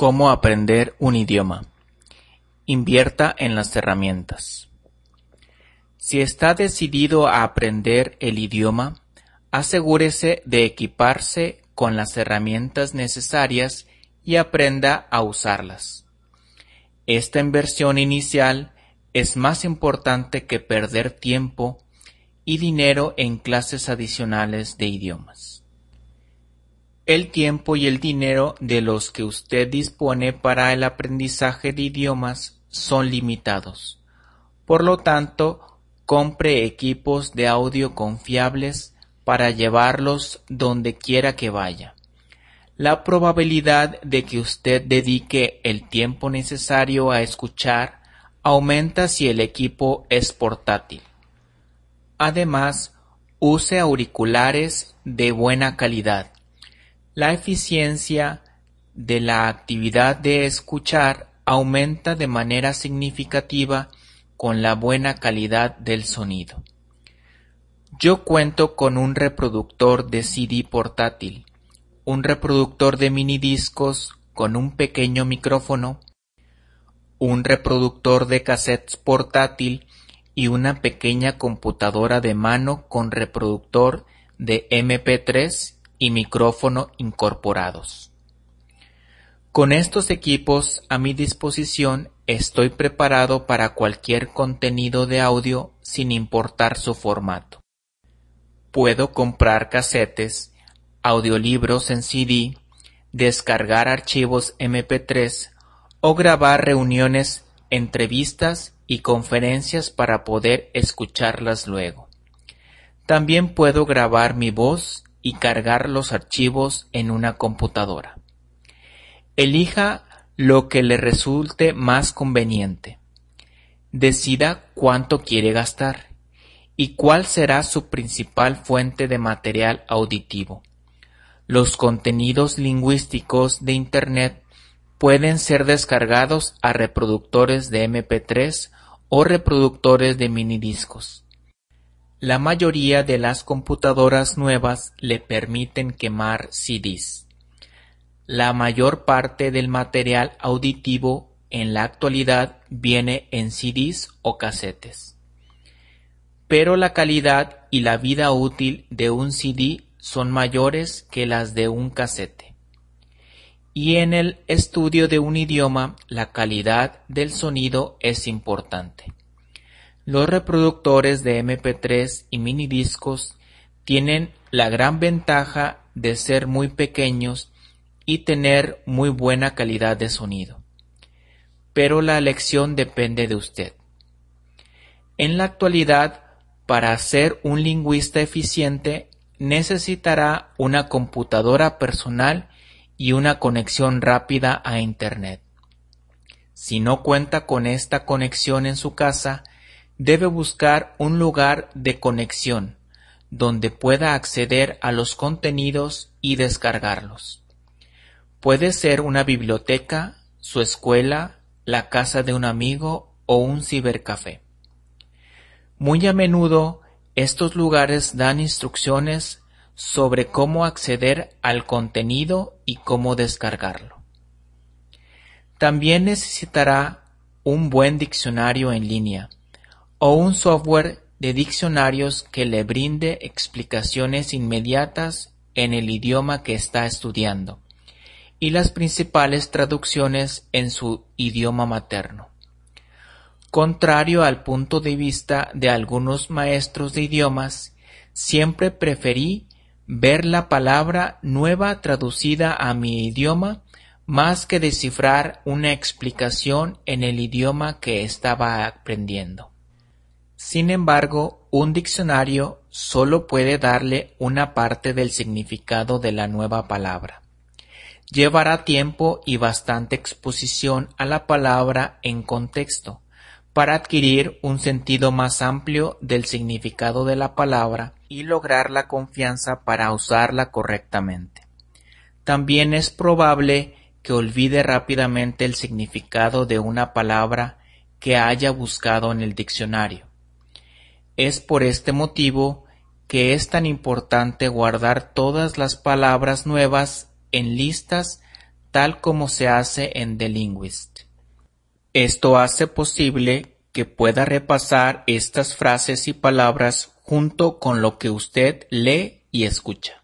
Cómo aprender un idioma. Invierta en las herramientas. Si está decidido a aprender el idioma, asegúrese de equiparse con las herramientas necesarias y aprenda a usarlas. Esta inversión inicial es más importante que perder tiempo y dinero en clases adicionales de idiomas. El tiempo y el dinero de los que usted dispone para el aprendizaje de idiomas son limitados. Por lo tanto, compre equipos de audio confiables para llevarlos donde quiera que vaya. La probabilidad de que usted dedique el tiempo necesario a escuchar aumenta si el equipo es portátil. Además, use auriculares de buena calidad. La eficiencia de la actividad de escuchar aumenta de manera significativa con la buena calidad del sonido. Yo cuento con un reproductor de CD portátil, un reproductor de minidiscos con un pequeño micrófono, un reproductor de cassettes portátil y una pequeña computadora de mano con reproductor de MP3 y micrófono incorporados. Con estos equipos a mi disposición estoy preparado para cualquier contenido de audio sin importar su formato. Puedo comprar casetes, audiolibros en CD, descargar archivos MP3 o grabar reuniones, entrevistas y conferencias para poder escucharlas luego. También puedo grabar mi voz y cargar los archivos en una computadora. Elija lo que le resulte más conveniente. Decida cuánto quiere gastar y cuál será su principal fuente de material auditivo. Los contenidos lingüísticos de Internet pueden ser descargados a reproductores de MP3 o reproductores de minidiscos. La mayoría de las computadoras nuevas le permiten quemar CDs. La mayor parte del material auditivo en la actualidad viene en CDs o casetes. Pero la calidad y la vida útil de un CD son mayores que las de un casete. Y en el estudio de un idioma la calidad del sonido es importante. Los reproductores de MP3 y minidiscos tienen la gran ventaja de ser muy pequeños y tener muy buena calidad de sonido. Pero la elección depende de usted. En la actualidad, para ser un lingüista eficiente necesitará una computadora personal y una conexión rápida a Internet. Si no cuenta con esta conexión en su casa, debe buscar un lugar de conexión donde pueda acceder a los contenidos y descargarlos. Puede ser una biblioteca, su escuela, la casa de un amigo o un cibercafé. Muy a menudo estos lugares dan instrucciones sobre cómo acceder al contenido y cómo descargarlo. También necesitará un buen diccionario en línea o un software de diccionarios que le brinde explicaciones inmediatas en el idioma que está estudiando y las principales traducciones en su idioma materno. Contrario al punto de vista de algunos maestros de idiomas, siempre preferí ver la palabra nueva traducida a mi idioma más que descifrar una explicación en el idioma que estaba aprendiendo. Sin embargo, un diccionario solo puede darle una parte del significado de la nueva palabra. Llevará tiempo y bastante exposición a la palabra en contexto, para adquirir un sentido más amplio del significado de la palabra y lograr la confianza para usarla correctamente. También es probable que olvide rápidamente el significado de una palabra que haya buscado en el diccionario. Es por este motivo que es tan importante guardar todas las palabras nuevas en listas tal como se hace en The Linguist. Esto hace posible que pueda repasar estas frases y palabras junto con lo que usted lee y escucha.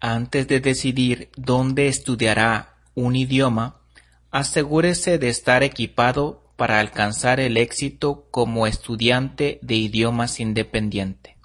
Antes de decidir dónde estudiará un idioma, asegúrese de estar equipado para alcanzar el éxito como estudiante de idiomas independiente.